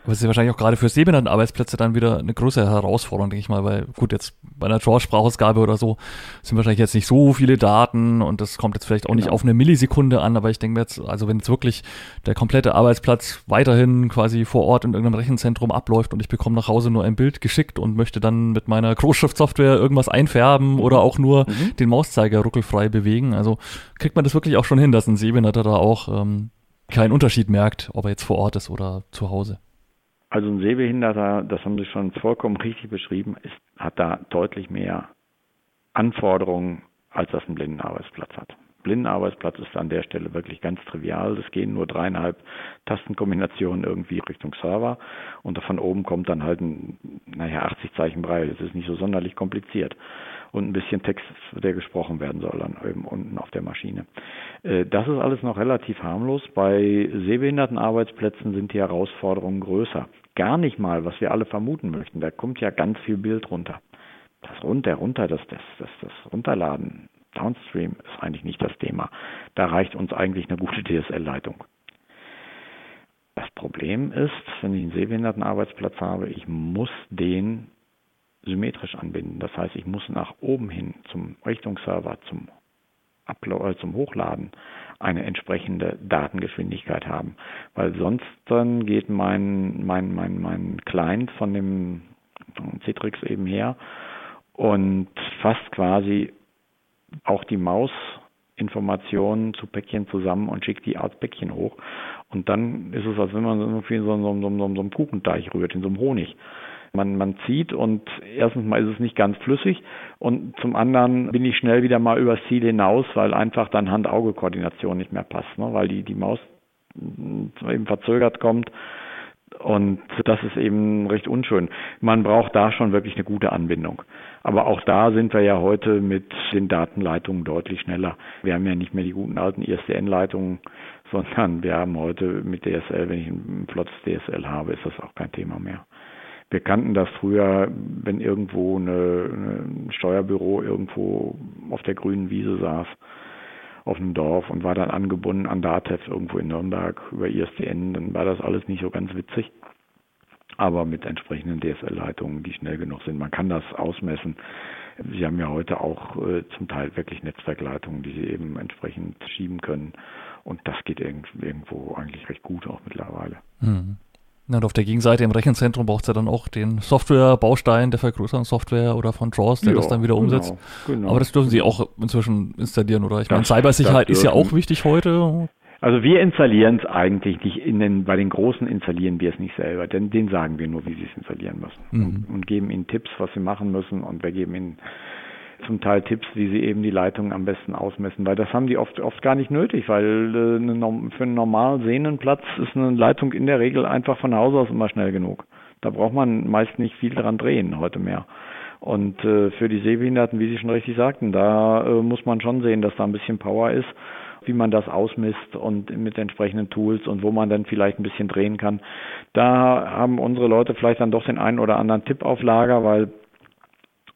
Aber es ist wahrscheinlich auch gerade für Sehbehinderten-Arbeitsplätze dann wieder eine größere Herausforderung, denke ich mal, weil gut, jetzt bei einer Draw-Sprachausgabe oder so sind wahrscheinlich jetzt nicht so viele Daten und das kommt jetzt vielleicht auch genau. nicht auf eine Millisekunde an, aber ich denke mir jetzt, also wenn jetzt wirklich der komplette Arbeitsplatz weiterhin quasi vor Ort in irgendeinem Rechenzentrum abläuft und ich bekomme nach Hause nur ein Bild geschickt und möchte dann mit meiner Großschriftsoftware irgendwas einfärben mhm. oder auch nur mhm. den Mauszeiger ruckelfrei bewegen, also kriegt man das wirklich auch schon hin, dass ein Sehbehinderter da auch ähm, keinen Unterschied merkt, ob er jetzt vor Ort ist oder zu Hause. Also ein Sehbehinderter, das haben Sie schon vollkommen richtig beschrieben, ist, hat da deutlich mehr Anforderungen, als das ein Blindenarbeitsplatz hat. Blindenarbeitsplatz ist an der Stelle wirklich ganz trivial. Es gehen nur dreieinhalb Tastenkombinationen irgendwie Richtung Server und von oben kommt dann halt ein, naja, 80 Zeichen Braille. Das ist nicht so sonderlich kompliziert und ein bisschen Text, der gesprochen werden soll, dann eben unten auf der Maschine. Äh, das ist alles noch relativ harmlos. Bei Sehbehindertenarbeitsplätzen sind die Herausforderungen größer. Gar nicht mal, was wir alle vermuten möchten. Da kommt ja ganz viel Bild runter. Das runter, runter, das, das, das, das Runterladen, Downstream ist eigentlich nicht das Thema. Da reicht uns eigentlich eine gute DSL-Leitung. Das Problem ist, wenn ich einen Sehbehindertenarbeitsplatz habe, ich muss den symmetrisch anbinden. Das heißt, ich muss nach oben hin zum Richtungsserver, zum, Upload, äh, zum Hochladen eine entsprechende Datengeschwindigkeit haben. Weil sonst dann geht mein, mein, mein, mein Client von dem Citrix eben her und fasst quasi auch die Mausinformationen zu Päckchen zusammen und schickt die als Päckchen hoch. Und dann ist es, als wenn man irgendwie so, so, so, so, so einem Kuchenteich rührt, in so einem Honig. Man, man zieht und erstens mal ist es nicht ganz flüssig und zum anderen bin ich schnell wieder mal übers Ziel hinaus, weil einfach dann Hand-Auge-Koordination nicht mehr passt, ne? weil die, die Maus eben verzögert kommt Und das ist eben recht unschön. Man braucht da schon wirklich eine gute Anbindung. Aber auch da sind wir ja heute mit den Datenleitungen deutlich schneller. Wir haben ja nicht mehr die guten alten ISDN-Leitungen, sondern wir haben heute mit DSL, wenn ich ein flottes DSL habe, ist das auch kein Thema mehr. Wir kannten das früher, wenn irgendwo eine, ein Steuerbüro irgendwo auf der grünen Wiese saß, auf einem Dorf und war dann angebunden an DATEV irgendwo in Nürnberg über ISDN, dann war das alles nicht so ganz witzig. Aber mit entsprechenden DSL-Leitungen, die schnell genug sind, man kann das ausmessen. Sie haben ja heute auch äh, zum Teil wirklich Netzwerkleitungen, die Sie eben entsprechend schieben können. Und das geht irgendwo eigentlich recht gut auch mittlerweile. Mhm. Und auf der Gegenseite im Rechenzentrum braucht es ja dann auch den Software-Baustein der Vergrößerungssoftware oder von JAWS, der ja, das dann wieder umsetzt. Genau, genau. Aber das dürfen Sie auch inzwischen installieren, oder? Ich meine, Cybersicherheit ist ja auch wichtig heute. Also wir installieren es eigentlich nicht in den, bei den Großen installieren wir es nicht selber, denn denen sagen wir nur, wie sie es installieren müssen mhm. und, und, geben ihnen Tipps, was sie machen müssen und wir geben ihnen zum Teil Tipps, wie sie eben die Leitung am besten ausmessen, weil das haben die oft oft gar nicht nötig, weil äh, eine, für einen normalen Sehnenplatz ist eine Leitung in der Regel einfach von Haus aus immer schnell genug. Da braucht man meist nicht viel dran drehen heute mehr. Und äh, für die Sehbehinderten, wie Sie schon richtig sagten, da äh, muss man schon sehen, dass da ein bisschen Power ist wie man das ausmisst und mit entsprechenden Tools und wo man dann vielleicht ein bisschen drehen kann. Da haben unsere Leute vielleicht dann doch den einen oder anderen Tipp auf Lager, weil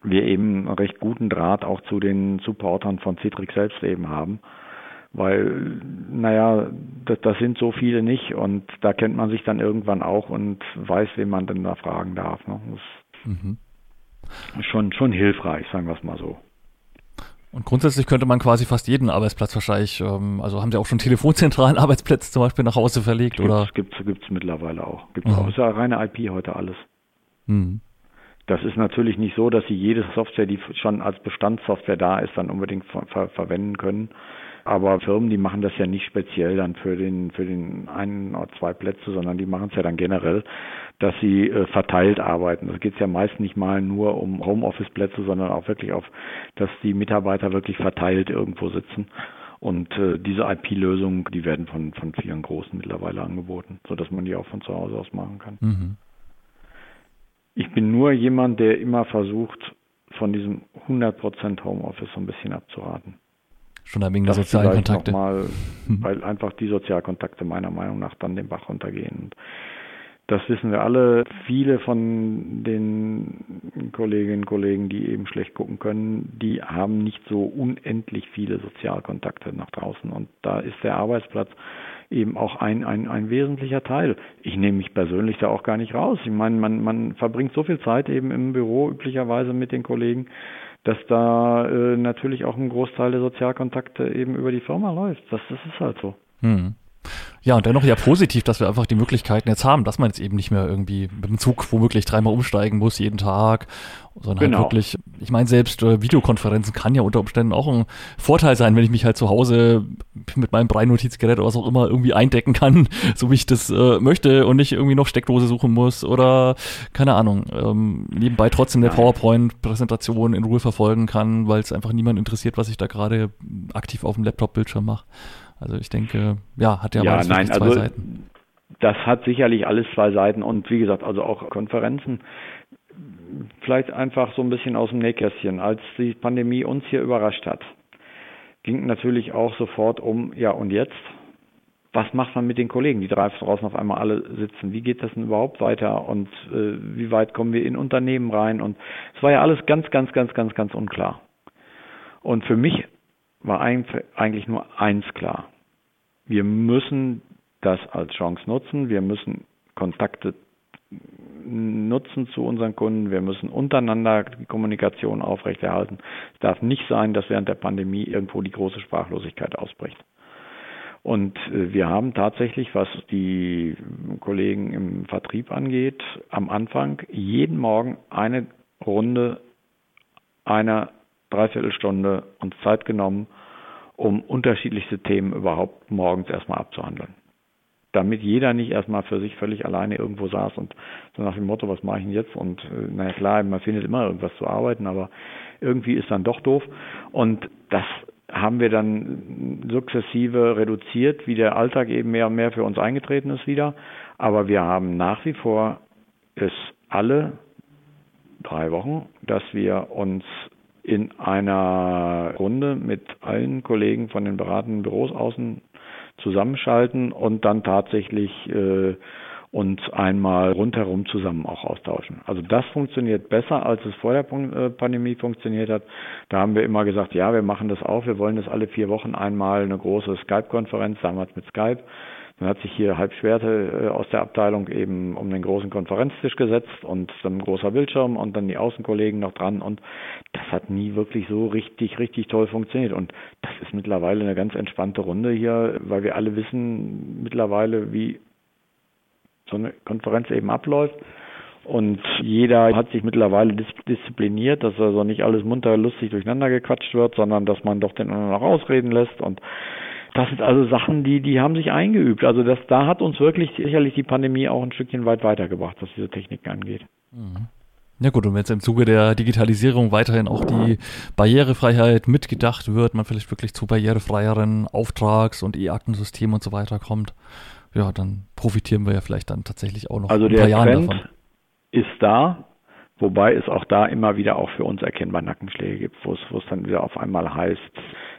wir eben einen recht guten Draht auch zu den Supportern von Citrix selbst eben haben. Weil, naja, das, das sind so viele nicht und da kennt man sich dann irgendwann auch und weiß, wen man denn da fragen darf. Ne? Das mhm. ist schon, schon hilfreich, sagen wir es mal so. Und grundsätzlich könnte man quasi fast jeden Arbeitsplatz wahrscheinlich, ähm, also haben Sie auch schon telefonzentralen [LAUGHS] Arbeitsplätze zum Beispiel nach Hause verlegt, gibt's, oder? Gibt's, gibt's mittlerweile auch. Gibt's mhm. auch. Ist ja reine IP heute alles. Mhm. Das ist natürlich nicht so, dass Sie jede Software, die schon als Bestandssoftware da ist, dann unbedingt ver ver verwenden können. Aber Firmen, die machen das ja nicht speziell dann für den, für den einen oder zwei Plätze, sondern die machen es ja dann generell, dass sie äh, verteilt arbeiten. Das geht ja meist nicht mal nur um Homeoffice-Plätze, sondern auch wirklich auf, dass die Mitarbeiter wirklich verteilt irgendwo sitzen. Und äh, diese IP-Lösungen, die werden von, von vielen Großen mittlerweile angeboten, sodass man die auch von zu Hause aus machen kann. Mhm. Ich bin nur jemand, der immer versucht, von diesem 100% Homeoffice so ein bisschen abzuraten. Schon wegen der sozialen Kontakte. Mal, weil einfach die Sozialkontakte meiner Meinung nach dann den Bach runtergehen. Das wissen wir alle. Viele von den Kolleginnen und Kollegen, die eben schlecht gucken können, die haben nicht so unendlich viele Sozialkontakte nach draußen. Und da ist der Arbeitsplatz eben auch ein, ein, ein wesentlicher Teil. Ich nehme mich persönlich da auch gar nicht raus. Ich meine, man, man verbringt so viel Zeit eben im Büro üblicherweise mit den Kollegen, dass da äh, natürlich auch ein Großteil der Sozialkontakte eben über die Firma läuft. Das, das ist halt so. Hm. Ja, und dennoch ja positiv, dass wir einfach die Möglichkeiten jetzt haben, dass man jetzt eben nicht mehr irgendwie mit dem Zug womöglich dreimal umsteigen muss jeden Tag, sondern halt genau. halt wirklich, ich meine, selbst äh, Videokonferenzen kann ja unter Umständen auch ein Vorteil sein, wenn ich mich halt zu Hause mit meinem Brei-Notizgerät oder was auch immer irgendwie eindecken kann, [LAUGHS] so wie ich das äh, möchte und nicht irgendwie noch Steckdose suchen muss oder keine Ahnung, ähm, nebenbei trotzdem eine PowerPoint-Präsentation in Ruhe verfolgen kann, weil es einfach niemand interessiert, was ich da gerade aktiv auf dem Laptop-Bildschirm mache. Also ich denke, ja, hat ja, ja nein, zwei also, Seiten. Das hat sicherlich alles zwei Seiten und wie gesagt, also auch Konferenzen. Vielleicht einfach so ein bisschen aus dem Nähkästchen. Als die Pandemie uns hier überrascht hat, ging natürlich auch sofort um, ja und jetzt? was macht man mit den Kollegen, die draußen auf einmal alle sitzen? Wie geht das denn überhaupt weiter und äh, wie weit kommen wir in Unternehmen rein? Und es war ja alles ganz, ganz, ganz, ganz, ganz unklar. Und für mich war eigentlich nur eins klar. Wir müssen das als Chance nutzen. Wir müssen Kontakte nutzen zu unseren Kunden. Wir müssen untereinander die Kommunikation aufrechterhalten. Es darf nicht sein, dass während der Pandemie irgendwo die große Sprachlosigkeit ausbricht. Und äh, wir haben tatsächlich, was die Kollegen im Vertrieb angeht, am Anfang jeden Morgen eine Runde einer Dreiviertelstunde uns Zeit genommen, um unterschiedlichste Themen überhaupt morgens erstmal abzuhandeln. Damit jeder nicht erstmal für sich völlig alleine irgendwo saß und so nach dem Motto, was mache ich denn jetzt? Und äh, naja klar, man findet immer irgendwas zu arbeiten, aber irgendwie ist dann doch doof. Und das haben wir dann sukzessive reduziert, wie der Alltag eben mehr und mehr für uns eingetreten ist wieder. Aber wir haben nach wie vor es alle drei Wochen, dass wir uns in einer Runde mit allen Kollegen von den beratenden Büros außen zusammenschalten und dann tatsächlich äh, uns einmal rundherum zusammen auch austauschen. Also das funktioniert besser, als es vor der äh, Pandemie funktioniert hat. Da haben wir immer gesagt, ja, wir machen das auch, wir wollen das alle vier Wochen einmal eine große Skype-Konferenz, damals mit Skype. Dann hat sich hier Halbschwerte äh, aus der Abteilung eben um den großen Konferenztisch gesetzt und dann ein großer Bildschirm und dann die Außenkollegen noch dran und das hat nie wirklich so richtig, richtig toll funktioniert. Und das ist mittlerweile eine ganz entspannte Runde hier, weil wir alle wissen mittlerweile, wie so eine Konferenz eben abläuft. Und jeder hat sich mittlerweile diszipliniert, dass also nicht alles munter lustig durcheinander gequatscht wird, sondern dass man doch den anderen noch ausreden lässt. Und das sind also Sachen, die, die haben sich eingeübt. Also das, da hat uns wirklich sicherlich die Pandemie auch ein Stückchen weit weitergebracht, was diese Techniken angeht. Mhm. Ja gut, und wenn jetzt im Zuge der Digitalisierung weiterhin auch die Barrierefreiheit mitgedacht wird, man vielleicht wirklich zu barrierefreieren Auftrags- und E-Aktensystemen und so weiter kommt, ja, dann profitieren wir ja vielleicht dann tatsächlich auch noch also ein paar Jahre davon. Also der Trend ist da, wobei es auch da immer wieder auch für uns erkennbar Nackenschläge gibt, wo es, wo es dann wieder auf einmal heißt,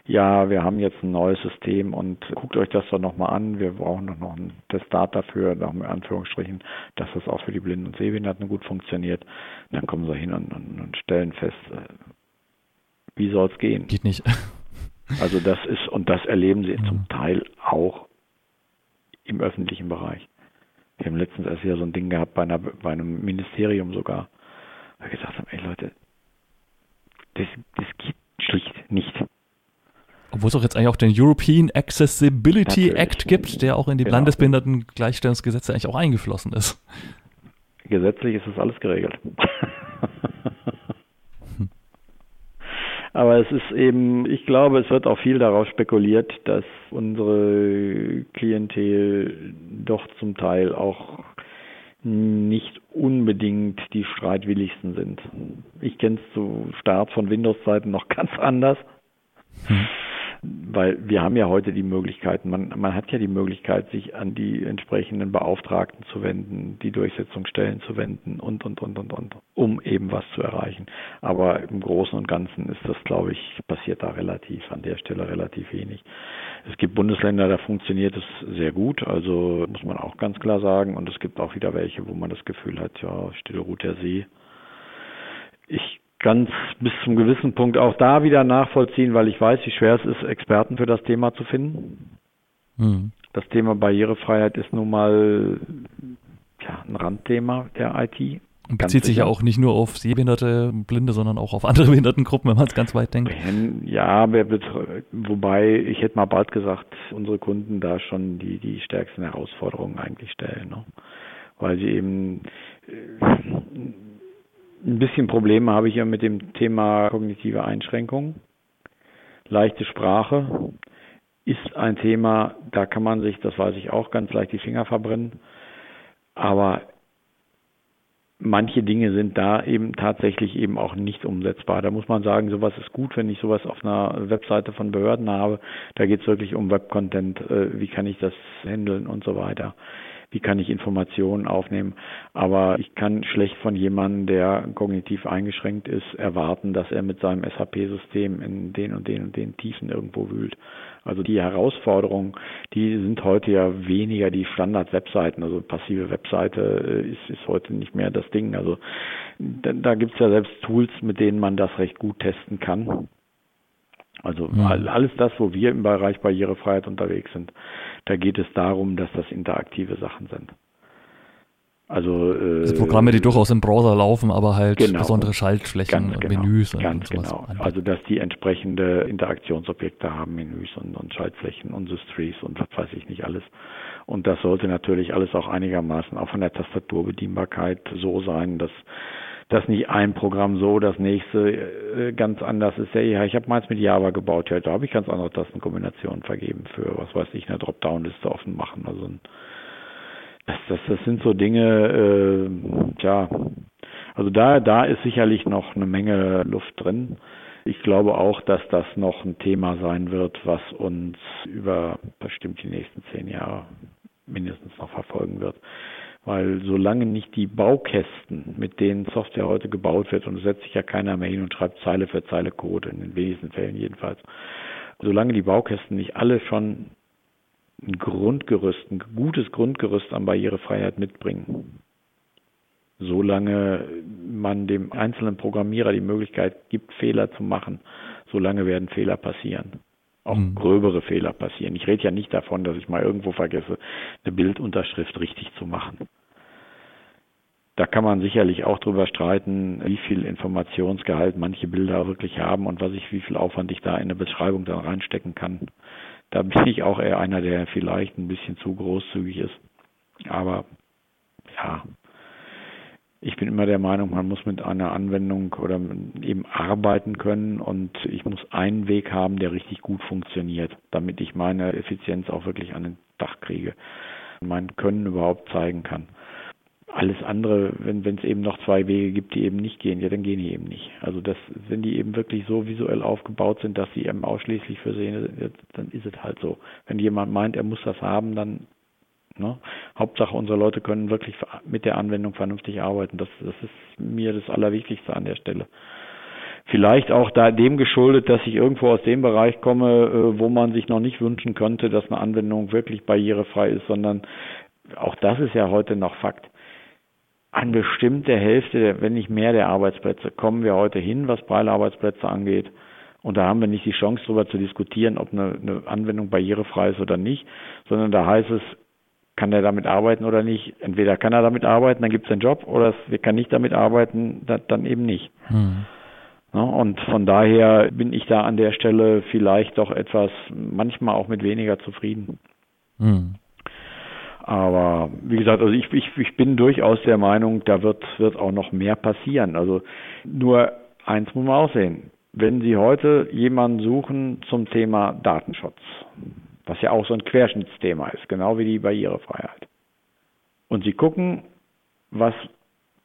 ja, wir haben jetzt ein neues System und guckt euch das doch nochmal an, wir brauchen doch noch ein Testat dafür, noch in Anführungsstrichen, dass das auch für die Blinden und Sehbehinderten gut funktioniert. Und dann kommen sie hin und, und, und stellen fest, äh, wie soll es gehen? Geht nicht. [LAUGHS] Also das ist, und das erleben sie mhm. zum Teil auch im öffentlichen Bereich. Wir haben letztens erst wieder so ein Ding gehabt bei, einer, bei einem Ministerium sogar, weil wir gesagt haben, ey Leute, das, das geht schlicht nicht. Obwohl es auch jetzt eigentlich auch den European Accessibility Natürlich. Act gibt, der auch in die genau. Landesbehindertengleichstellungsgesetze eigentlich auch eingeflossen ist. Gesetzlich ist das alles geregelt. Aber es ist eben, ich glaube, es wird auch viel darauf spekuliert, dass unsere Klientel doch zum Teil auch nicht unbedingt die streitwilligsten sind. Ich kenne es zu Start von Windows-Zeiten noch [LAUGHS] ganz anders. Hm weil wir haben ja heute die Möglichkeiten, man, man hat ja die Möglichkeit, sich an die entsprechenden Beauftragten zu wenden, die Durchsetzungsstellen zu wenden und, und, und, und, und, um eben was zu erreichen. Aber im Großen und Ganzen ist das, glaube ich, passiert da relativ, an der Stelle relativ wenig. Es gibt Bundesländer, da funktioniert es sehr gut, also muss man auch ganz klar sagen. Und es gibt auch wieder welche, wo man das Gefühl hat, ja, stille ruht der See. Ich ganz bis zum gewissen Punkt auch da wieder nachvollziehen, weil ich weiß, wie schwer es ist, Experten für das Thema zu finden. Mhm. Das Thema Barrierefreiheit ist nun mal ja, ein Randthema der IT. Und bezieht sich ja auch nicht nur auf Sehbehinderte, Blinde, sondern auch auf andere [LAUGHS] Behindertengruppen, wenn man es ganz weit denkt. Ja, wobei ich hätte mal bald gesagt, unsere Kunden da schon die, die stärksten Herausforderungen eigentlich stellen. Ne? Weil sie eben äh, ein bisschen Probleme habe ich ja mit dem Thema kognitive Einschränkung. Leichte Sprache ist ein Thema, da kann man sich, das weiß ich auch, ganz leicht die Finger verbrennen. Aber manche Dinge sind da eben tatsächlich eben auch nicht umsetzbar. Da muss man sagen, sowas ist gut, wenn ich sowas auf einer Webseite von Behörden habe. Da geht es wirklich um Webcontent, äh, wie kann ich das handeln und so weiter wie kann ich Informationen aufnehmen. Aber ich kann schlecht von jemandem, der kognitiv eingeschränkt ist, erwarten, dass er mit seinem SAP-System in den und den und den Tiefen irgendwo wühlt. Also die Herausforderungen, die sind heute ja weniger die Standard-Webseiten. Also passive Webseite äh, ist, ist heute nicht mehr das Ding. Also da, da gibt es ja selbst Tools, mit denen man das recht gut testen kann. Also mhm. alles das, wo wir im Bereich Barrierefreiheit unterwegs sind, da geht es darum, dass das interaktive Sachen sind. Also äh, das Programme, die durchaus im Browser laufen, aber halt genau, besondere Schaltflächen und genau, Menüs und ganz sowas genau. Also dass die entsprechende Interaktionsobjekte haben, Menüs und, und Schaltflächen und Systries und was weiß ich nicht alles. Und das sollte natürlich alles auch einigermaßen auch von der Tastaturbedienbarkeit so sein, dass dass nicht ein Programm so, das nächste äh, ganz anders ist. Ja, ich habe meins mit Java gebaut, ja, da habe ich ganz andere Tastenkombinationen vergeben für, was weiß ich, eine Dropdown-Liste offen machen. Also das, das, das sind so Dinge, äh, tja, also da, da ist sicherlich noch eine Menge Luft drin. Ich glaube auch, dass das noch ein Thema sein wird, was uns über bestimmt die nächsten zehn Jahre mindestens noch verfolgen wird. Weil solange nicht die Baukästen, mit denen Software heute gebaut wird, und es setzt sich ja keiner mehr hin und schreibt Zeile für Zeile Code, in den wenigsten Fällen jedenfalls, solange die Baukästen nicht alle schon ein Grundgerüst, ein gutes Grundgerüst an Barrierefreiheit mitbringen, solange man dem einzelnen Programmierer die Möglichkeit gibt, Fehler zu machen, solange werden Fehler passieren. Auch mhm. gröbere Fehler passieren. Ich rede ja nicht davon, dass ich mal irgendwo vergesse, eine Bildunterschrift richtig zu machen. Da kann man sicherlich auch drüber streiten, wie viel Informationsgehalt manche Bilder wirklich haben und was ich, wie viel Aufwand ich da in eine Beschreibung dann reinstecken kann. Da bin ich auch eher einer, der vielleicht ein bisschen zu großzügig ist. Aber ja, ich bin immer der Meinung, man muss mit einer Anwendung oder eben arbeiten können und ich muss einen Weg haben, der richtig gut funktioniert, damit ich meine Effizienz auch wirklich an den Dach kriege, mein Können überhaupt zeigen kann. Alles andere, wenn es eben noch zwei Wege gibt, die eben nicht gehen, ja, dann gehen die eben nicht. Also das, wenn die eben wirklich so visuell aufgebaut sind, dass sie eben ausschließlich für sehen, dann ist es halt so. Wenn jemand meint, er muss das haben, dann Ne? Hauptsache, unsere Leute können wirklich mit der Anwendung vernünftig arbeiten. Das, das ist mir das Allerwichtigste an der Stelle. Vielleicht auch da dem geschuldet, dass ich irgendwo aus dem Bereich komme, äh, wo man sich noch nicht wünschen könnte, dass eine Anwendung wirklich barrierefrei ist, sondern auch das ist ja heute noch Fakt. An bestimmte Hälfte, wenn nicht mehr der Arbeitsplätze, kommen wir heute hin, was Breile-Arbeitsplätze angeht. Und da haben wir nicht die Chance, darüber zu diskutieren, ob eine, eine Anwendung barrierefrei ist oder nicht, sondern da heißt es, kann er damit arbeiten oder nicht. Entweder kann er damit arbeiten, dann gibt es einen Job, oder er kann nicht damit arbeiten, dann eben nicht. Mhm. und von daher bin ich da an der Stelle vielleicht doch etwas, manchmal auch mit weniger zufrieden. Mhm. Aber wie gesagt, also ich, ich, ich bin durchaus der Meinung, da wird, wird auch noch mehr passieren. Also nur eins muss man auch sehen. Wenn Sie heute jemanden suchen zum Thema Datenschutz, was ja auch so ein Querschnittsthema ist, genau wie die Barrierefreiheit. Und sie gucken, was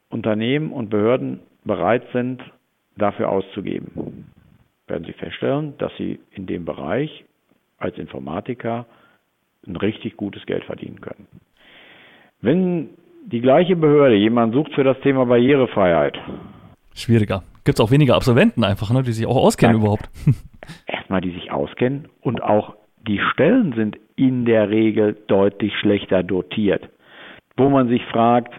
Unternehmen und Behörden bereit sind, dafür auszugeben. Werden Sie feststellen, dass Sie in dem Bereich als Informatiker ein richtig gutes Geld verdienen können. Wenn die gleiche Behörde jemanden sucht für das Thema Barrierefreiheit. Schwieriger. Gibt es auch weniger Absolventen einfach, ne, die sich auch auskennen überhaupt. [LAUGHS] Erstmal, die sich auskennen und auch die Stellen sind in der Regel deutlich schlechter dotiert, wo man sich fragt,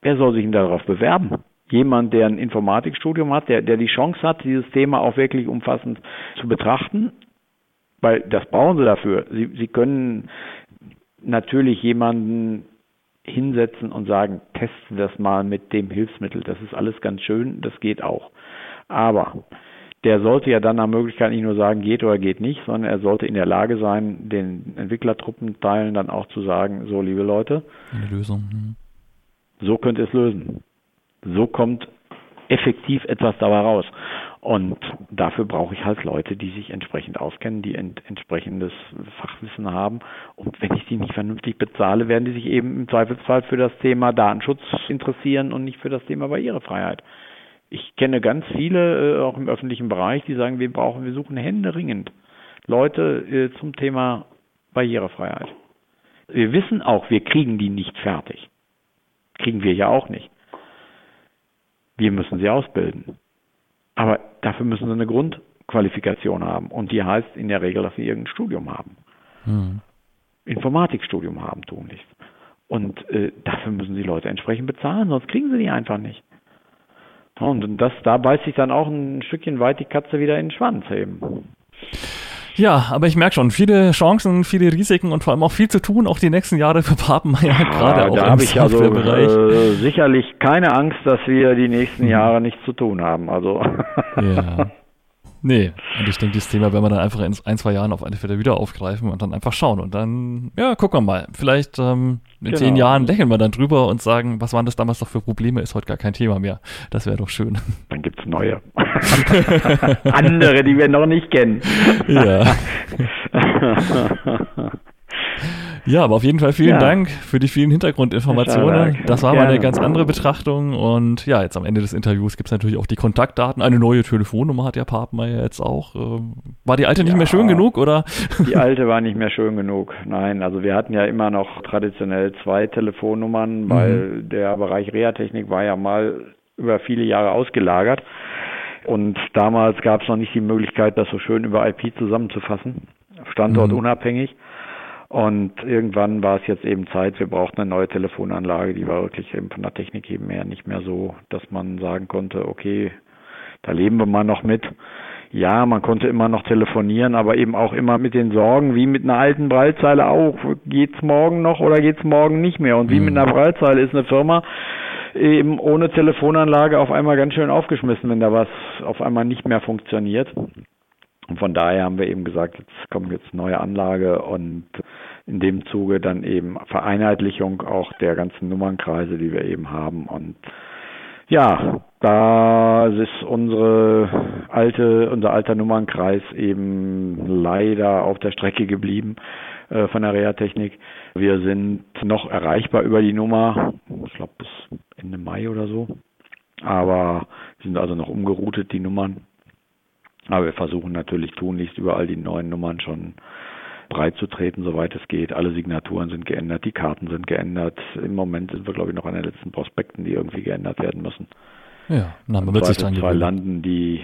wer soll sich denn darauf bewerben? Jemand, der ein Informatikstudium hat, der, der die Chance hat, dieses Thema auch wirklich umfassend zu betrachten, weil das brauchen sie dafür. Sie, sie können natürlich jemanden hinsetzen und sagen, testen das mal mit dem Hilfsmittel. Das ist alles ganz schön, das geht auch. Aber der sollte ja dann nach Möglichkeit nicht nur sagen, geht oder geht nicht, sondern er sollte in der Lage sein, den Entwicklertruppenteilen dann auch zu sagen, so liebe Leute, eine Lösung. Hm. So könnt ihr es lösen. So kommt effektiv etwas dabei raus. Und dafür brauche ich halt Leute, die sich entsprechend auskennen, die ent entsprechendes Fachwissen haben. Und wenn ich die nicht vernünftig bezahle, werden die sich eben im Zweifelsfall für das Thema Datenschutz interessieren und nicht für das Thema Barrierefreiheit. Ich kenne ganz viele, äh, auch im öffentlichen Bereich, die sagen, wir brauchen, wir suchen händeringend Leute äh, zum Thema Barrierefreiheit. Wir wissen auch, wir kriegen die nicht fertig. Kriegen wir ja auch nicht. Wir müssen sie ausbilden. Aber dafür müssen sie eine Grundqualifikation haben. Und die heißt in der Regel, dass sie irgendein Studium haben. Hm. Informatikstudium haben, tun nichts. Und äh, dafür müssen sie Leute entsprechend bezahlen, sonst kriegen sie die einfach nicht. Und das, da beißt sich dann auch ein Stückchen weit die Katze wieder in den Schwanz eben. Ja, aber ich merke schon, viele Chancen, viele Risiken und vor allem auch viel zu tun, auch die nächsten Jahre für Papenmeier, [LAUGHS] ja, gerade auch da im ich also äh, sicherlich keine Angst, dass wir die nächsten mhm. Jahre nichts zu tun haben. Also. Ja. [LAUGHS] Nee, und ich denke, dieses Thema werden wir dann einfach in ein, zwei Jahren auf alle Fälle wieder aufgreifen und dann einfach schauen. Und dann, ja, gucken wir mal. Vielleicht ähm, in genau. zehn Jahren lächeln wir dann drüber und sagen, was waren das damals doch für Probleme, ist heute gar kein Thema mehr. Das wäre doch schön. Dann gibt es neue. [LAUGHS] Andere, die wir noch nicht kennen. ja. [LAUGHS] Ja, aber auf jeden Fall vielen ja. Dank für die vielen Hintergrundinformationen. Das war mal eine ganz andere Betrachtung. Und ja, jetzt am Ende des Interviews gibt es natürlich auch die Kontaktdaten. Eine neue Telefonnummer hat der Papenmeier jetzt auch. Ähm, war die alte ja, nicht mehr schön genug, oder? Die alte war nicht mehr schön genug. Nein, also wir hatten ja immer noch traditionell zwei Telefonnummern, weil mhm. der Bereich Reha-Technik war ja mal über viele Jahre ausgelagert. Und damals gab es noch nicht die Möglichkeit, das so schön über IP zusammenzufassen, standortunabhängig. Mhm. Und irgendwann war es jetzt eben Zeit, wir brauchten eine neue Telefonanlage, die war wirklich eben von der Technik eben her nicht mehr so, dass man sagen konnte, okay, da leben wir mal noch mit. Ja, man konnte immer noch telefonieren, aber eben auch immer mit den Sorgen, wie mit einer alten Breilzeile auch, geht's morgen noch oder geht's morgen nicht mehr? Und wie mhm. mit einer Breilzeile ist eine Firma, eben ohne Telefonanlage auf einmal ganz schön aufgeschmissen, wenn da was auf einmal nicht mehr funktioniert. Und von daher haben wir eben gesagt, jetzt kommt jetzt neue Anlage und in dem Zuge dann eben Vereinheitlichung auch der ganzen Nummernkreise, die wir eben haben. Und ja, da ist unsere alte, unser alter Nummernkreis eben leider auf der Strecke geblieben äh, von der Reha-Technik. Wir sind noch erreichbar über die Nummer, ich glaube bis Ende Mai oder so. Aber wir sind also noch umgeroutet, die Nummern. Aber wir versuchen natürlich tunlichst überall die neuen Nummern schon breit zu treten, soweit es geht. Alle Signaturen sind geändert, die Karten sind geändert. Im Moment sind wir, glaube ich, noch an den letzten Prospekten, die irgendwie geändert werden müssen. Ja, dann wird sich dran landen die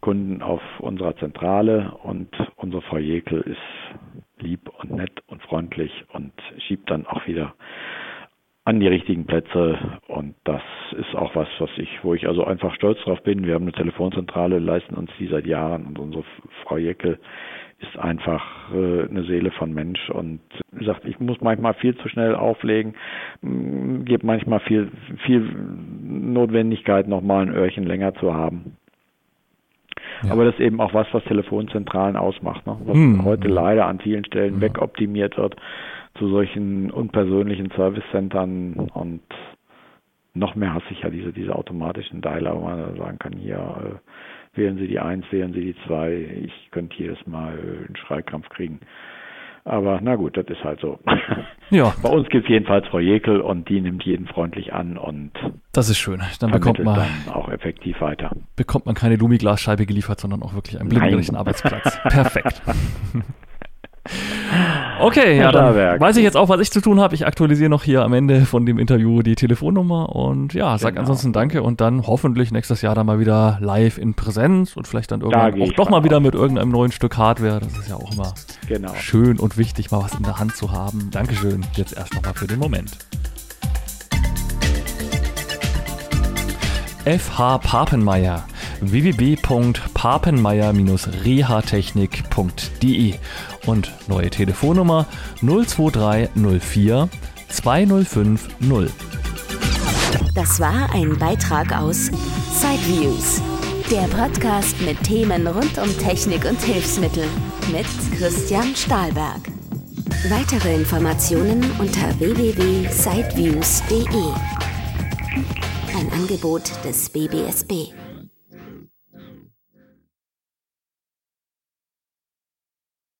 Kunden auf unserer Zentrale und unsere Frau Jekel ist lieb und nett und freundlich und schiebt dann auch wieder an die richtigen Plätze und das ist auch was, was ich, wo ich also einfach stolz drauf bin. Wir haben eine Telefonzentrale, leisten uns die seit Jahren und unsere Frau Jeckel ist einfach äh, eine Seele von Mensch und sagt, ich muss manchmal viel zu schnell auflegen, gibt manchmal viel, viel Notwendigkeit, nochmal ein Öhrchen länger zu haben. Ja. Aber das ist eben auch was, was Telefonzentralen ausmacht, ne? was hm. heute leider an vielen Stellen ja. wegoptimiert wird zu solchen unpersönlichen Service-Centern und noch mehr hasse ich ja diese, diese automatischen Dialer, wo man sagen kann, hier äh, wählen Sie die 1, wählen Sie die 2, ich könnte jedes Mal einen Schreikrampf kriegen. Aber na gut, das ist halt so. [LAUGHS] Ja. Bei uns gibt es jedenfalls Frau Jekel und die nimmt jeden freundlich an und das ist schön. Dann bekommt man dann auch effektiv weiter. Bekommt man keine Lumiglasscheibe geliefert, sondern auch wirklich einen blinkenlichen Arbeitsplatz. Perfekt. [LAUGHS] Okay, ja, dann weiß ich jetzt auch, was ich zu tun habe. Ich aktualisiere noch hier am Ende von dem Interview die Telefonnummer und ja, sag genau. ansonsten danke und dann hoffentlich nächstes Jahr dann mal wieder live in Präsenz und vielleicht dann irgendwann auch doch mal wieder mit irgendeinem neuen Stück Hardware. Das ist ja auch immer genau. schön und wichtig, mal was in der Hand zu haben. Dankeschön jetzt erst nochmal für den Moment. FH Papenmeier www.papenmeier-rehatechnik.de und neue Telefonnummer 02304 205 0. Das war ein Beitrag aus Sideviews, der Podcast mit Themen rund um Technik und Hilfsmittel mit Christian Stahlberg. Weitere Informationen unter www.sideviews.de. Ein Angebot des BBSB.